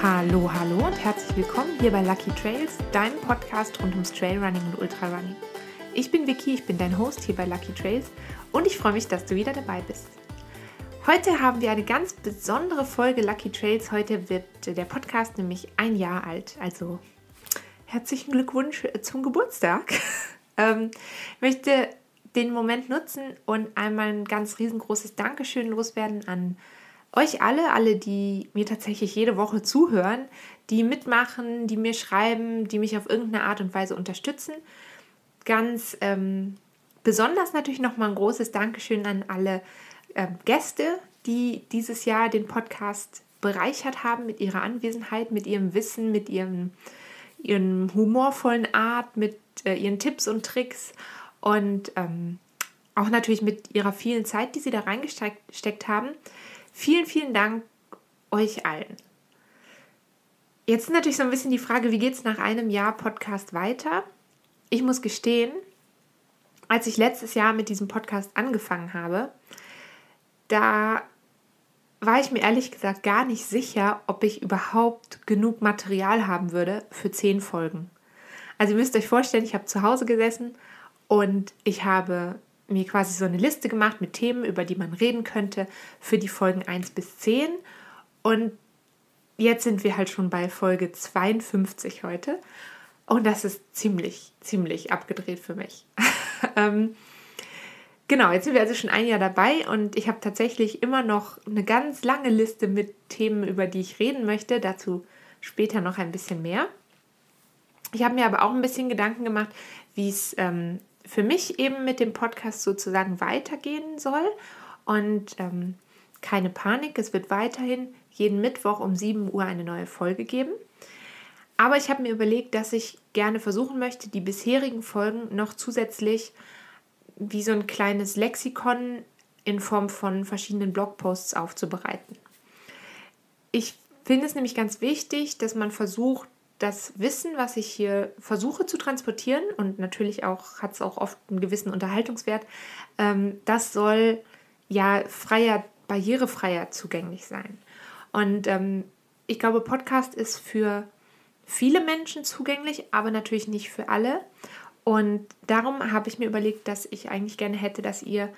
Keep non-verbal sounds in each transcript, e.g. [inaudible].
Hallo, hallo und herzlich willkommen hier bei Lucky Trails, deinem Podcast rund ums Trailrunning und Ultrarunning. Ich bin Vicky, ich bin dein Host hier bei Lucky Trails und ich freue mich, dass du wieder dabei bist. Heute haben wir eine ganz besondere Folge Lucky Trails. Heute wird der Podcast nämlich ein Jahr alt. Also herzlichen Glückwunsch zum Geburtstag. [laughs] ähm, möchte den Moment nutzen und einmal ein ganz riesengroßes Dankeschön loswerden an euch alle, alle, die mir tatsächlich jede Woche zuhören, die mitmachen, die mir schreiben, die mich auf irgendeine Art und Weise unterstützen. Ganz ähm, besonders natürlich nochmal ein großes Dankeschön an alle äh, Gäste, die dieses Jahr den Podcast bereichert haben mit ihrer Anwesenheit, mit ihrem Wissen, mit ihrem, ihren humorvollen Art, mit äh, ihren Tipps und Tricks und ähm, auch natürlich mit ihrer vielen Zeit, die sie da reingesteckt haben. Vielen, vielen Dank euch allen. Jetzt ist natürlich so ein bisschen die Frage, wie geht es nach einem Jahr Podcast weiter? Ich muss gestehen, als ich letztes Jahr mit diesem Podcast angefangen habe, da war ich mir ehrlich gesagt gar nicht sicher, ob ich überhaupt genug Material haben würde für zehn Folgen. Also ihr müsst euch vorstellen, ich habe zu Hause gesessen und ich habe mir quasi so eine Liste gemacht mit Themen, über die man reden könnte für die Folgen 1 bis 10. Und jetzt sind wir halt schon bei Folge 52 heute. Und das ist ziemlich, ziemlich abgedreht für mich. [laughs] ähm, genau, jetzt sind wir also schon ein Jahr dabei und ich habe tatsächlich immer noch eine ganz lange Liste mit Themen, über die ich reden möchte. Dazu später noch ein bisschen mehr. Ich habe mir aber auch ein bisschen Gedanken gemacht, wie es ähm, für mich eben mit dem Podcast sozusagen weitergehen soll. Und ähm, keine Panik, es wird weiterhin jeden Mittwoch um 7 Uhr eine neue Folge geben. Aber ich habe mir überlegt, dass ich gerne versuchen möchte, die bisherigen Folgen noch zusätzlich wie so ein kleines Lexikon in Form von verschiedenen Blogposts aufzubereiten. Ich finde es nämlich ganz wichtig, dass man versucht, das Wissen, was ich hier versuche zu transportieren, und natürlich auch hat es auch oft einen gewissen Unterhaltungswert, ähm, das soll ja freier, barrierefreier zugänglich sein. Und ähm, ich glaube, Podcast ist für viele Menschen zugänglich, aber natürlich nicht für alle. Und darum habe ich mir überlegt, dass ich eigentlich gerne hätte, dass ihr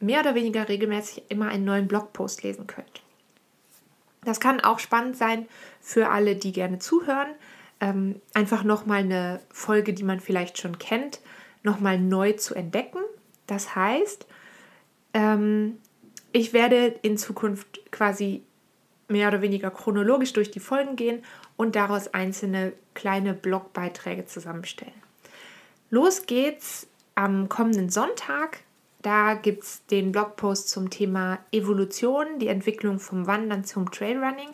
mehr oder weniger regelmäßig immer einen neuen Blogpost lesen könnt. Das kann auch spannend sein für alle, die gerne zuhören. Ähm, einfach nochmal eine Folge, die man vielleicht schon kennt, nochmal neu zu entdecken. Das heißt, ähm, ich werde in Zukunft quasi mehr oder weniger chronologisch durch die Folgen gehen und daraus einzelne kleine Blogbeiträge zusammenstellen. Los geht's am kommenden Sonntag. Da gibt es den Blogpost zum Thema Evolution, die Entwicklung vom Wandern zum Trailrunning.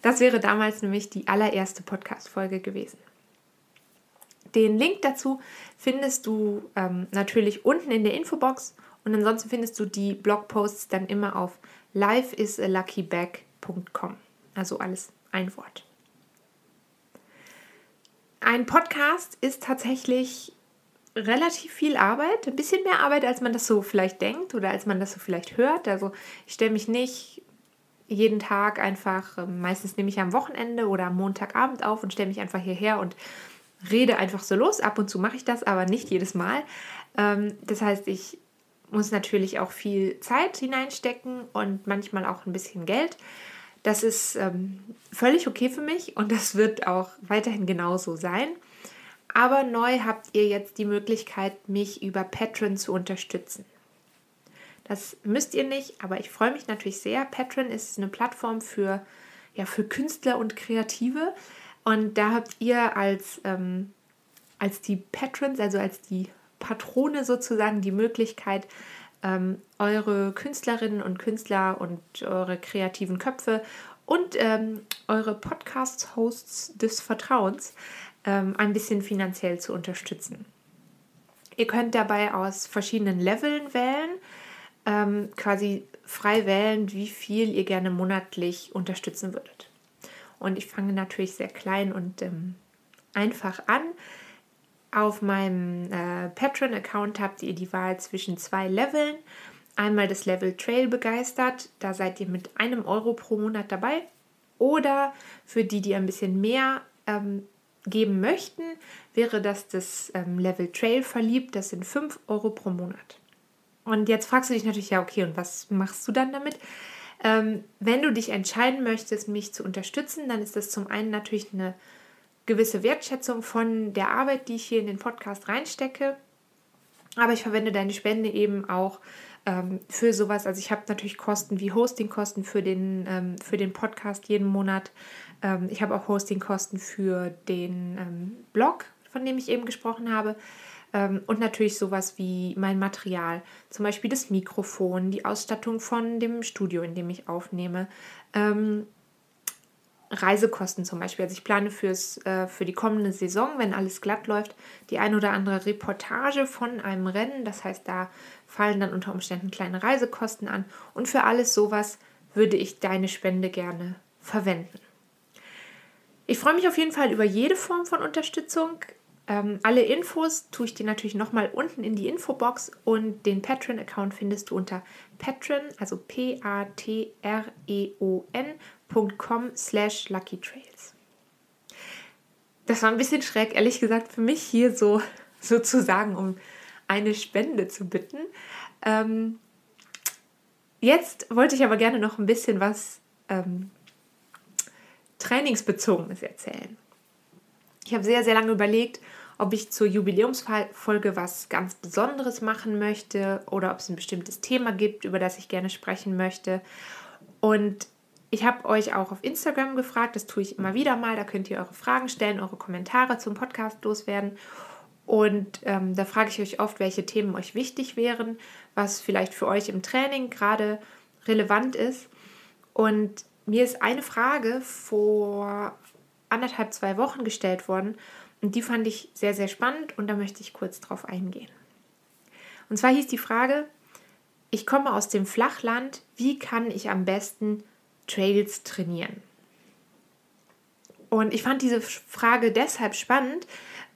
Das wäre damals nämlich die allererste Podcast-Folge gewesen. Den Link dazu findest du ähm, natürlich unten in der Infobox und ansonsten findest du die Blogposts dann immer auf lifeisaluckybag.com. Also alles ein Wort. Ein Podcast ist tatsächlich relativ viel Arbeit, ein bisschen mehr Arbeit, als man das so vielleicht denkt oder als man das so vielleicht hört. Also ich stelle mich nicht jeden Tag einfach, ähm, meistens nehme ich am Wochenende oder am Montagabend auf und stelle mich einfach hierher und rede einfach so los. Ab und zu mache ich das, aber nicht jedes Mal. Ähm, das heißt, ich muss natürlich auch viel Zeit hineinstecken und manchmal auch ein bisschen Geld. Das ist ähm, völlig okay für mich und das wird auch weiterhin genauso sein. Aber neu habt ihr jetzt die Möglichkeit, mich über Patreon zu unterstützen. Das müsst ihr nicht, aber ich freue mich natürlich sehr. Patreon ist eine Plattform für, ja, für Künstler und Kreative. Und da habt ihr als, ähm, als die Patrons, also als die Patrone sozusagen, die Möglichkeit, ähm, eure Künstlerinnen und Künstler und eure kreativen Köpfe und ähm, eure Podcast-Hosts des Vertrauens ähm, ein bisschen finanziell zu unterstützen. Ihr könnt dabei aus verschiedenen Leveln wählen, ähm, quasi frei wählen, wie viel ihr gerne monatlich unterstützen würdet. Und ich fange natürlich sehr klein und ähm, einfach an. Auf meinem äh, Patreon-Account habt ihr die Wahl zwischen zwei Leveln. Einmal das Level Trail begeistert, da seid ihr mit einem Euro pro Monat dabei. Oder für die, die ein bisschen mehr ähm, geben möchten, wäre das das ähm, Level Trail verliebt. Das sind 5 Euro pro Monat. Und jetzt fragst du dich natürlich, ja, okay, und was machst du dann damit? Ähm, wenn du dich entscheiden möchtest, mich zu unterstützen, dann ist das zum einen natürlich eine gewisse Wertschätzung von der Arbeit, die ich hier in den Podcast reinstecke. Aber ich verwende deine Spende eben auch ähm, für sowas. Also ich habe natürlich Kosten wie Hostingkosten für ähm, für den Podcast jeden Monat. Ähm, ich habe auch Hostingkosten für den ähm, Blog, von dem ich eben gesprochen habe. Ähm, und natürlich sowas wie mein Material, zum Beispiel das Mikrofon, die Ausstattung von dem Studio, in dem ich aufnehme. Ähm, Reisekosten zum Beispiel. Also ich plane fürs, äh, für die kommende Saison, wenn alles glatt läuft, die ein oder andere Reportage von einem Rennen. Das heißt, da fallen dann unter Umständen kleine Reisekosten an. Und für alles sowas würde ich deine Spende gerne verwenden. Ich freue mich auf jeden Fall über jede Form von Unterstützung. Ähm, alle Infos tue ich dir natürlich nochmal unten in die Infobox und den Patreon-Account findest du unter patreon, also p-a-t-r-e-o-n.com slash luckytrails. Das war ein bisschen schräg, ehrlich gesagt, für mich hier so [laughs] sozusagen um eine Spende zu bitten. Ähm, jetzt wollte ich aber gerne noch ein bisschen was ähm, Trainingsbezogenes erzählen. Ich habe sehr, sehr lange überlegt, ob ich zur Jubiläumsfolge was ganz Besonderes machen möchte oder ob es ein bestimmtes Thema gibt, über das ich gerne sprechen möchte. Und ich habe euch auch auf Instagram gefragt, das tue ich immer wieder mal, da könnt ihr eure Fragen stellen, eure Kommentare zum Podcast loswerden. Und ähm, da frage ich euch oft, welche Themen euch wichtig wären, was vielleicht für euch im Training gerade relevant ist. Und mir ist eine Frage vor anderthalb, zwei Wochen gestellt worden und die fand ich sehr, sehr spannend und da möchte ich kurz drauf eingehen. Und zwar hieß die Frage, ich komme aus dem Flachland, wie kann ich am besten Trails trainieren? Und ich fand diese Frage deshalb spannend,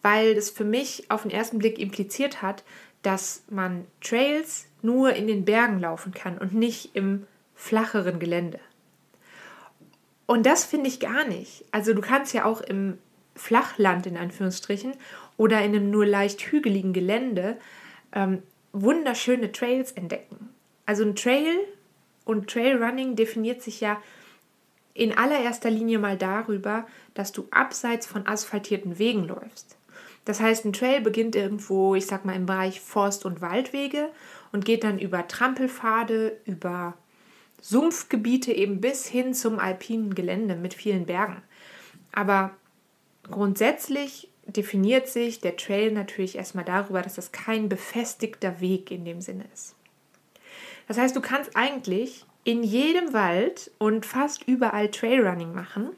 weil das für mich auf den ersten Blick impliziert hat, dass man Trails nur in den Bergen laufen kann und nicht im flacheren Gelände. Und das finde ich gar nicht. Also du kannst ja auch im Flachland in Anführungsstrichen oder in einem nur leicht hügeligen Gelände ähm, wunderschöne Trails entdecken. Also ein Trail und Trailrunning definiert sich ja in allererster Linie mal darüber, dass du abseits von asphaltierten Wegen läufst. Das heißt, ein Trail beginnt irgendwo, ich sag mal, im Bereich Forst- und Waldwege und geht dann über Trampelpfade, über Sumpfgebiete eben bis hin zum alpinen Gelände mit vielen Bergen. Aber grundsätzlich definiert sich der Trail natürlich erstmal darüber, dass das kein befestigter Weg in dem Sinne ist. Das heißt, du kannst eigentlich in jedem Wald und fast überall Trailrunning machen.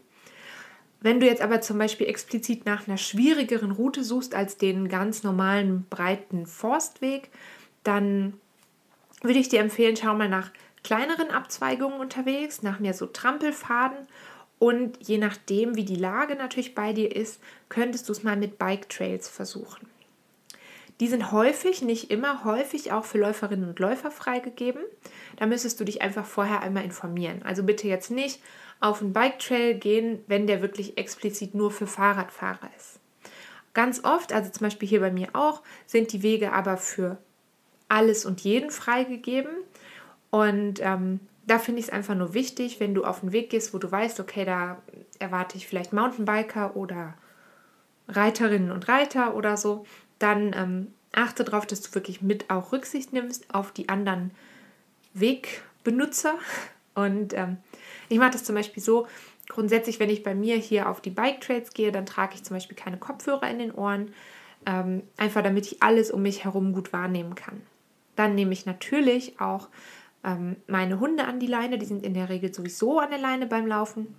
Wenn du jetzt aber zum Beispiel explizit nach einer schwierigeren Route suchst als den ganz normalen breiten Forstweg, dann würde ich dir empfehlen, schau mal nach kleineren Abzweigungen unterwegs, nach mehr so Trampelfaden. Und je nachdem, wie die Lage natürlich bei dir ist, könntest du es mal mit Bike Trails versuchen. Die sind häufig, nicht immer, häufig auch für Läuferinnen und Läufer freigegeben. Da müsstest du dich einfach vorher einmal informieren. Also bitte jetzt nicht auf einen Bike Trail gehen, wenn der wirklich explizit nur für Fahrradfahrer ist. Ganz oft, also zum Beispiel hier bei mir auch, sind die Wege aber für alles und jeden freigegeben. Und ähm, da finde ich es einfach nur wichtig, wenn du auf den Weg gehst, wo du weißt, okay, da erwarte ich vielleicht Mountainbiker oder Reiterinnen und Reiter oder so, dann ähm, achte darauf, dass du wirklich mit auch Rücksicht nimmst auf die anderen Wegbenutzer. [laughs] Und ähm, ich mache das zum Beispiel so, grundsätzlich, wenn ich bei mir hier auf die Bike Trails gehe, dann trage ich zum Beispiel keine Kopfhörer in den Ohren, ähm, einfach damit ich alles um mich herum gut wahrnehmen kann. Dann nehme ich natürlich auch ähm, meine Hunde an die Leine. Die sind in der Regel sowieso an der Leine beim Laufen.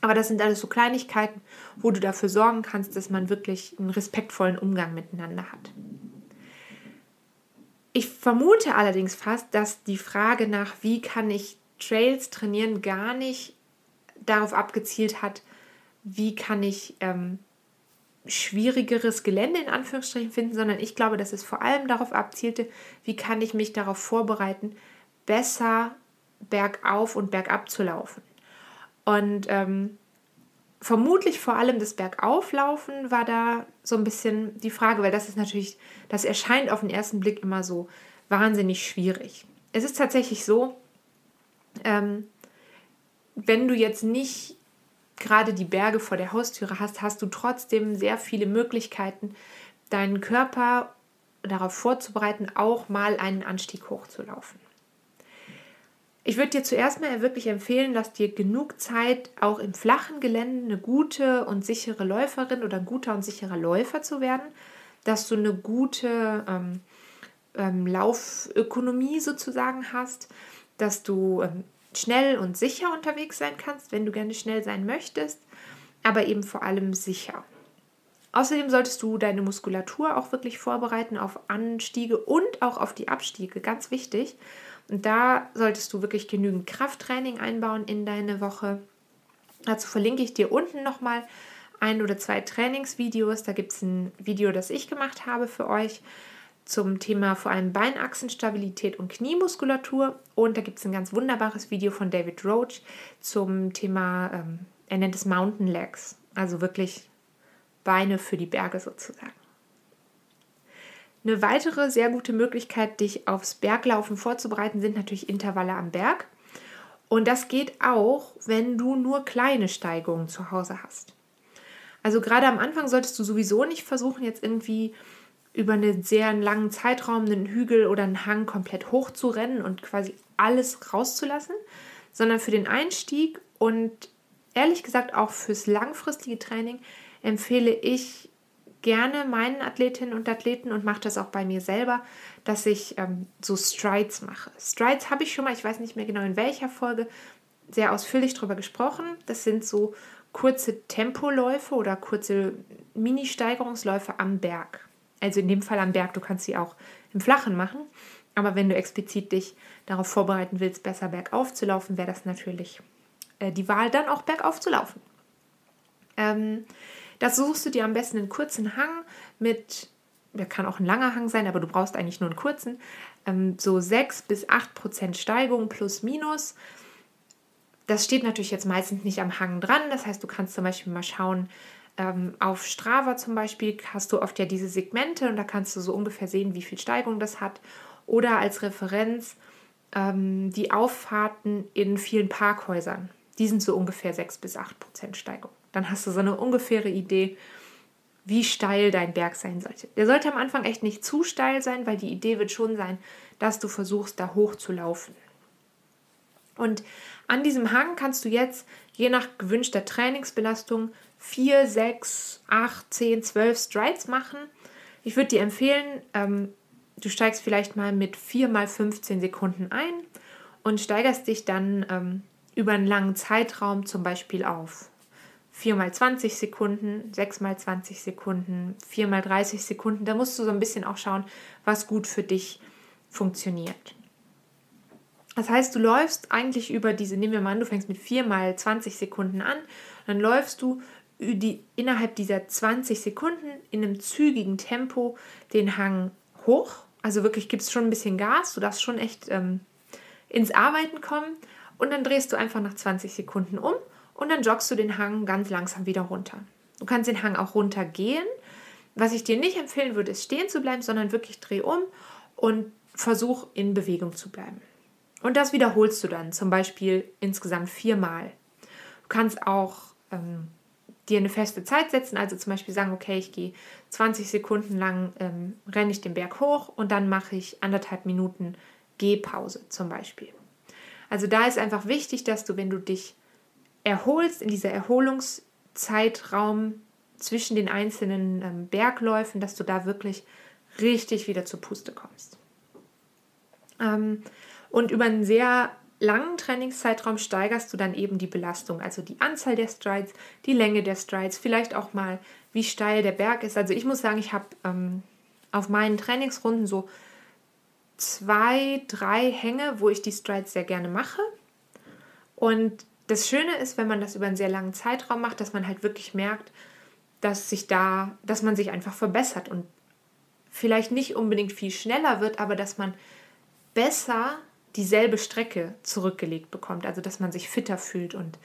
Aber das sind alles so Kleinigkeiten, wo du dafür sorgen kannst, dass man wirklich einen respektvollen Umgang miteinander hat. Ich vermute allerdings fast, dass die Frage nach, wie kann ich Trails trainieren, gar nicht darauf abgezielt hat, wie kann ich ähm, schwierigeres Gelände in Anführungsstrichen finden, sondern ich glaube, dass es vor allem darauf abzielte, wie kann ich mich darauf vorbereiten, besser bergauf und bergab zu laufen. Und ähm, vermutlich vor allem das Bergauflaufen war da so ein bisschen die Frage, weil das ist natürlich, das erscheint auf den ersten Blick immer so wahnsinnig schwierig. Es ist tatsächlich so, ähm, wenn du jetzt nicht gerade die Berge vor der Haustüre hast, hast du trotzdem sehr viele Möglichkeiten, deinen Körper darauf vorzubereiten, auch mal einen Anstieg hochzulaufen. Ich würde dir zuerst mal wirklich empfehlen, dass dir genug Zeit auch im flachen Gelände eine gute und sichere Läuferin oder ein guter und sicherer Läufer zu werden, dass du eine gute ähm, ähm, Laufökonomie sozusagen hast, dass du ähm, schnell und sicher unterwegs sein kannst, wenn du gerne schnell sein möchtest, aber eben vor allem sicher. Außerdem solltest du deine Muskulatur auch wirklich vorbereiten auf Anstiege und auch auf die Abstiege, ganz wichtig. Und da solltest du wirklich genügend Krafttraining einbauen in deine Woche. Dazu verlinke ich dir unten nochmal ein oder zwei Trainingsvideos. Da gibt es ein Video, das ich gemacht habe für euch zum Thema vor allem Beinachsenstabilität und Kniemuskulatur. Und da gibt es ein ganz wunderbares Video von David Roach zum Thema, ähm, er nennt es Mountain Legs, also wirklich Beine für die Berge sozusagen. Eine weitere sehr gute Möglichkeit, dich aufs Berglaufen vorzubereiten, sind natürlich Intervalle am Berg. Und das geht auch, wenn du nur kleine Steigungen zu Hause hast. Also gerade am Anfang solltest du sowieso nicht versuchen, jetzt irgendwie über einen sehr langen Zeitraum einen Hügel oder einen Hang komplett hoch zu rennen und quasi alles rauszulassen, sondern für den Einstieg und ehrlich gesagt auch fürs langfristige Training empfehle ich gerne meinen Athletinnen und Athleten und mache das auch bei mir selber, dass ich ähm, so Strides mache. Strides habe ich schon mal, ich weiß nicht mehr genau in welcher Folge, sehr ausführlich darüber gesprochen. Das sind so kurze Tempoläufe oder kurze Mini-Steigerungsläufe am Berg. Also in dem Fall am Berg, du kannst sie auch im Flachen machen. Aber wenn du explizit dich darauf vorbereiten willst, besser bergauf zu laufen, wäre das natürlich äh, die Wahl, dann auch bergauf zu laufen. Ähm, das suchst du dir am besten einen kurzen Hang mit, der kann auch ein langer Hang sein, aber du brauchst eigentlich nur einen kurzen, ähm, so 6 bis 8 Prozent Steigung plus minus. Das steht natürlich jetzt meistens nicht am Hang dran. Das heißt, du kannst zum Beispiel mal schauen, ähm, auf Strava zum Beispiel hast du oft ja diese Segmente und da kannst du so ungefähr sehen, wie viel Steigung das hat. Oder als Referenz ähm, die Auffahrten in vielen Parkhäusern. Die sind so ungefähr 6 bis 8 Prozent Steigung. Dann hast du so eine ungefähre Idee, wie steil dein Berg sein sollte. Der sollte am Anfang echt nicht zu steil sein, weil die Idee wird schon sein, dass du versuchst, da hoch zu laufen. Und an diesem Hang kannst du jetzt je nach gewünschter Trainingsbelastung 4, 6, 8, 10, 12 Strides machen. Ich würde dir empfehlen, ähm, du steigst vielleicht mal mit 4 mal 15 Sekunden ein und steigerst dich dann ähm, über einen langen Zeitraum zum Beispiel auf 4 mal 20 Sekunden, 6 mal 20 Sekunden, 4 mal 30 Sekunden. Da musst du so ein bisschen auch schauen, was gut für dich funktioniert. Das heißt, du läufst eigentlich über diese, nehmen wir mal an, du fängst mit 4 mal 20 Sekunden an, dann läufst du die, innerhalb dieser 20 Sekunden in einem zügigen Tempo den Hang hoch. Also wirklich gibst schon ein bisschen Gas, du darfst schon echt ähm, ins Arbeiten kommen und dann drehst du einfach nach 20 Sekunden um und dann joggst du den Hang ganz langsam wieder runter. Du kannst den Hang auch runtergehen. Was ich dir nicht empfehlen würde, ist stehen zu bleiben, sondern wirklich dreh um und versuch in Bewegung zu bleiben. Und das wiederholst du dann zum Beispiel insgesamt viermal. Du kannst auch ähm, dir eine feste Zeit setzen, also zum Beispiel sagen, okay, ich gehe 20 Sekunden lang, ähm, renne ich den Berg hoch und dann mache ich anderthalb Minuten Gehpause zum Beispiel. Also da ist einfach wichtig, dass du, wenn du dich erholst, in dieser Erholungszeitraum zwischen den einzelnen ähm, Bergläufen, dass du da wirklich richtig wieder zur Puste kommst. Ähm, und über einen sehr langen Trainingszeitraum steigerst du dann eben die Belastung, also die Anzahl der Strides, die Länge der Strides, vielleicht auch mal, wie steil der Berg ist. Also ich muss sagen, ich habe ähm, auf meinen Trainingsrunden so zwei, drei Hänge, wo ich die Strides sehr gerne mache. Und das Schöne ist, wenn man das über einen sehr langen Zeitraum macht, dass man halt wirklich merkt, dass sich da, dass man sich einfach verbessert und vielleicht nicht unbedingt viel schneller wird, aber dass man besser dieselbe Strecke zurückgelegt bekommt, also dass man sich fitter fühlt und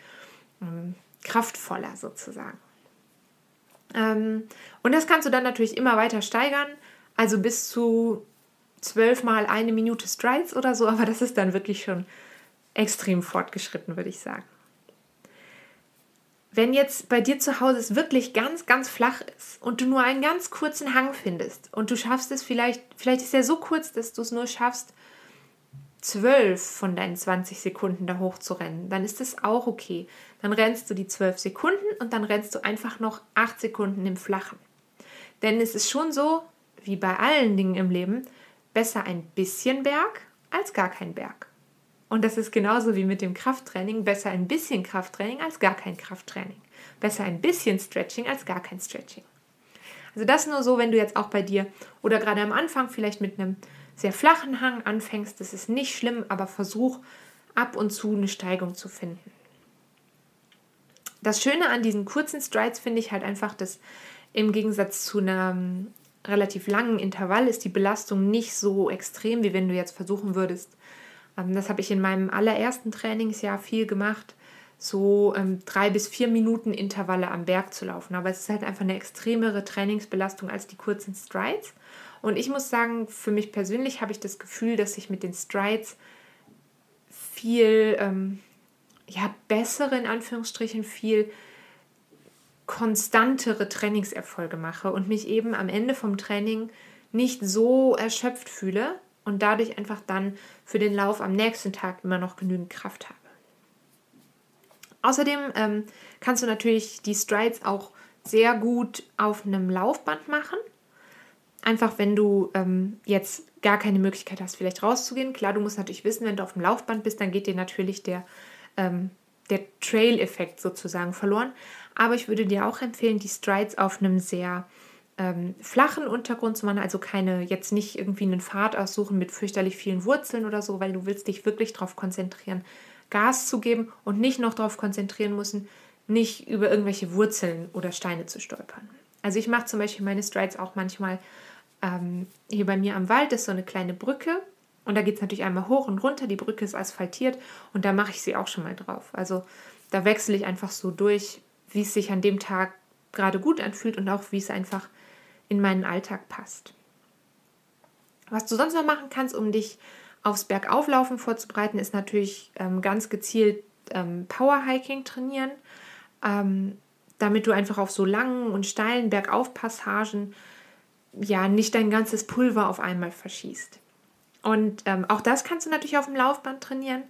ähm, kraftvoller sozusagen. Ähm, und das kannst du dann natürlich immer weiter steigern, also bis zu zwölf mal eine Minute Strides oder so, aber das ist dann wirklich schon extrem fortgeschritten, würde ich sagen. Wenn jetzt bei dir zu Hause es wirklich ganz, ganz flach ist und du nur einen ganz kurzen Hang findest und du schaffst es vielleicht, vielleicht ist er so kurz, dass du es nur schaffst, zwölf von deinen 20 Sekunden da hoch zu rennen, dann ist das auch okay. Dann rennst du die zwölf Sekunden und dann rennst du einfach noch acht Sekunden im Flachen. Denn es ist schon so, wie bei allen Dingen im Leben, besser ein bisschen Berg als gar kein Berg. Und das ist genauso wie mit dem Krafttraining, besser ein bisschen Krafttraining als gar kein Krafttraining. Besser ein bisschen Stretching als gar kein Stretching. Also das nur so, wenn du jetzt auch bei dir oder gerade am Anfang vielleicht mit einem sehr flachen Hang anfängst, das ist nicht schlimm, aber versuch ab und zu eine Steigung zu finden. Das Schöne an diesen kurzen Strides finde ich halt einfach, dass im Gegensatz zu einem relativ langen Intervall ist die Belastung nicht so extrem, wie wenn du jetzt versuchen würdest. Ähm, das habe ich in meinem allerersten Trainingsjahr viel gemacht, so ähm, drei bis vier Minuten Intervalle am Berg zu laufen. Aber es ist halt einfach eine extremere Trainingsbelastung als die kurzen Strides. Und ich muss sagen, für mich persönlich habe ich das Gefühl, dass ich mit den Strides viel ähm, ja, bessere, in Anführungsstrichen, viel konstantere Trainingserfolge mache und mich eben am Ende vom Training nicht so erschöpft fühle und dadurch einfach dann für den Lauf am nächsten Tag immer noch genügend Kraft habe. Außerdem ähm, kannst du natürlich die Strides auch sehr gut auf einem Laufband machen. Einfach wenn du ähm, jetzt gar keine Möglichkeit hast, vielleicht rauszugehen. Klar, du musst natürlich wissen, wenn du auf dem Laufband bist, dann geht dir natürlich der, ähm, der Trail-Effekt sozusagen verloren. Aber ich würde dir auch empfehlen, die Strides auf einem sehr ähm, flachen Untergrund zu machen, also keine, jetzt nicht irgendwie einen Pfad aussuchen mit fürchterlich vielen Wurzeln oder so, weil du willst dich wirklich darauf konzentrieren, Gas zu geben und nicht noch darauf konzentrieren müssen, nicht über irgendwelche Wurzeln oder Steine zu stolpern. Also ich mache zum Beispiel meine Strides auch manchmal ähm, hier bei mir am Wald, ist so eine kleine Brücke und da geht es natürlich einmal hoch und runter, die Brücke ist asphaltiert und da mache ich sie auch schon mal drauf. Also da wechsle ich einfach so durch, wie es sich an dem Tag gerade gut anfühlt und auch wie es einfach in meinen Alltag passt. Was du sonst noch machen kannst, um dich aufs Bergauflaufen vorzubereiten, ist natürlich ähm, ganz gezielt ähm, Powerhiking trainieren, ähm, damit du einfach auf so langen und steilen Bergaufpassagen ja nicht dein ganzes Pulver auf einmal verschießt. Und ähm, auch das kannst du natürlich auf dem Laufband trainieren.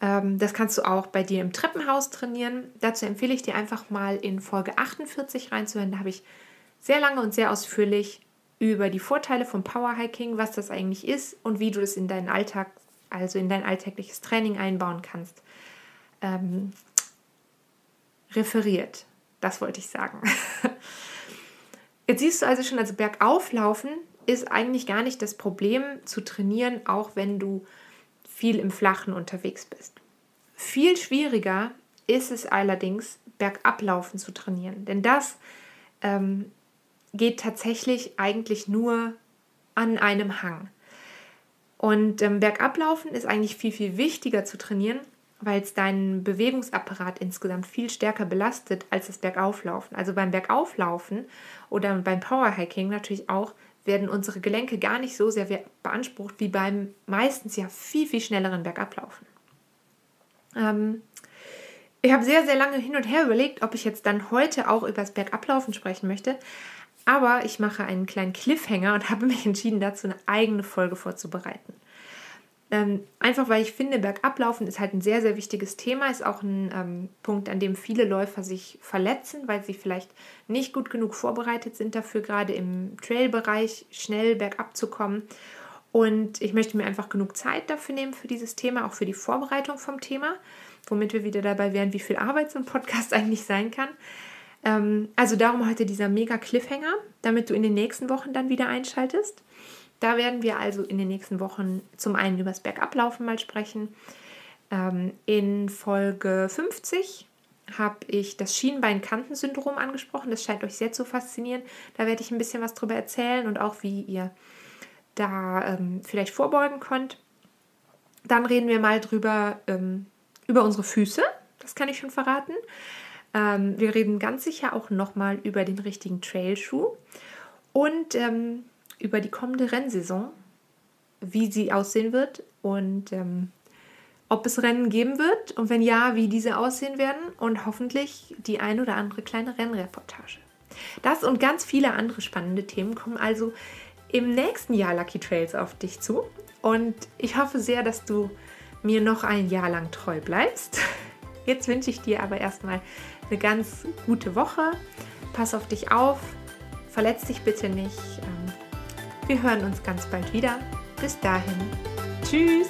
Ähm, das kannst du auch bei dir im Treppenhaus trainieren. Dazu empfehle ich dir einfach mal in Folge 48 reinzuhören. Da habe ich sehr lange und sehr ausführlich über die Vorteile vom Powerhiking, was das eigentlich ist und wie du das in deinen Alltag, also in dein alltägliches Training einbauen kannst, ähm, referiert. Das wollte ich sagen. [laughs] Jetzt siehst du also schon, also Bergauflaufen ist eigentlich gar nicht das Problem zu trainieren, auch wenn du viel im Flachen unterwegs bist. Viel schwieriger ist es allerdings, Bergablaufen zu trainieren, denn das ähm, geht tatsächlich eigentlich nur an einem Hang. Und ähm, Bergablaufen ist eigentlich viel, viel wichtiger zu trainieren, weil es deinen Bewegungsapparat insgesamt viel stärker belastet als das Bergauflaufen. Also beim Bergauflaufen oder beim Powerhiking natürlich auch werden unsere Gelenke gar nicht so sehr beansprucht wie beim meistens ja viel, viel schnelleren Bergablaufen. Ähm, ich habe sehr, sehr lange hin und her überlegt, ob ich jetzt dann heute auch über das Bergablaufen sprechen möchte. Aber ich mache einen kleinen Cliffhanger und [laughs] habe mich entschieden, dazu eine eigene Folge vorzubereiten. Ähm, einfach weil ich finde, Bergablaufen ist halt ein sehr, sehr wichtiges Thema, ist auch ein ähm, Punkt, an dem viele Läufer sich verletzen, weil sie vielleicht nicht gut genug vorbereitet sind dafür, gerade im Trail-Bereich schnell bergab zu kommen. Und ich möchte mir einfach genug Zeit dafür nehmen für dieses Thema, auch für die Vorbereitung vom Thema, womit wir wieder dabei wären, wie viel Arbeit so ein Podcast [laughs] eigentlich sein kann. Ähm, also darum heute dieser mega Cliffhanger, damit du in den nächsten Wochen dann wieder einschaltest. Da werden wir also in den nächsten Wochen zum einen über das Bergablaufen mal sprechen. Ähm, in Folge 50 habe ich das Schienbein-Kanten-Syndrom angesprochen. Das scheint euch sehr zu faszinieren. Da werde ich ein bisschen was drüber erzählen und auch, wie ihr da ähm, vielleicht vorbeugen könnt. Dann reden wir mal drüber, ähm, über unsere Füße. das kann ich schon verraten. Ähm, wir reden ganz sicher auch nochmal über den richtigen Trailschuh und ähm, über die kommende Rennsaison, wie sie aussehen wird und ähm, ob es Rennen geben wird und wenn ja, wie diese aussehen werden und hoffentlich die ein oder andere kleine Rennreportage. Das und ganz viele andere spannende Themen kommen also im nächsten Jahr Lucky Trails auf dich zu und ich hoffe sehr, dass du mir noch ein Jahr lang treu bleibst. Jetzt wünsche ich dir aber erstmal eine ganz gute Woche. Pass auf dich auf, verletz dich bitte nicht. Ähm, wir hören uns ganz bald wieder. Bis dahin. Tschüss.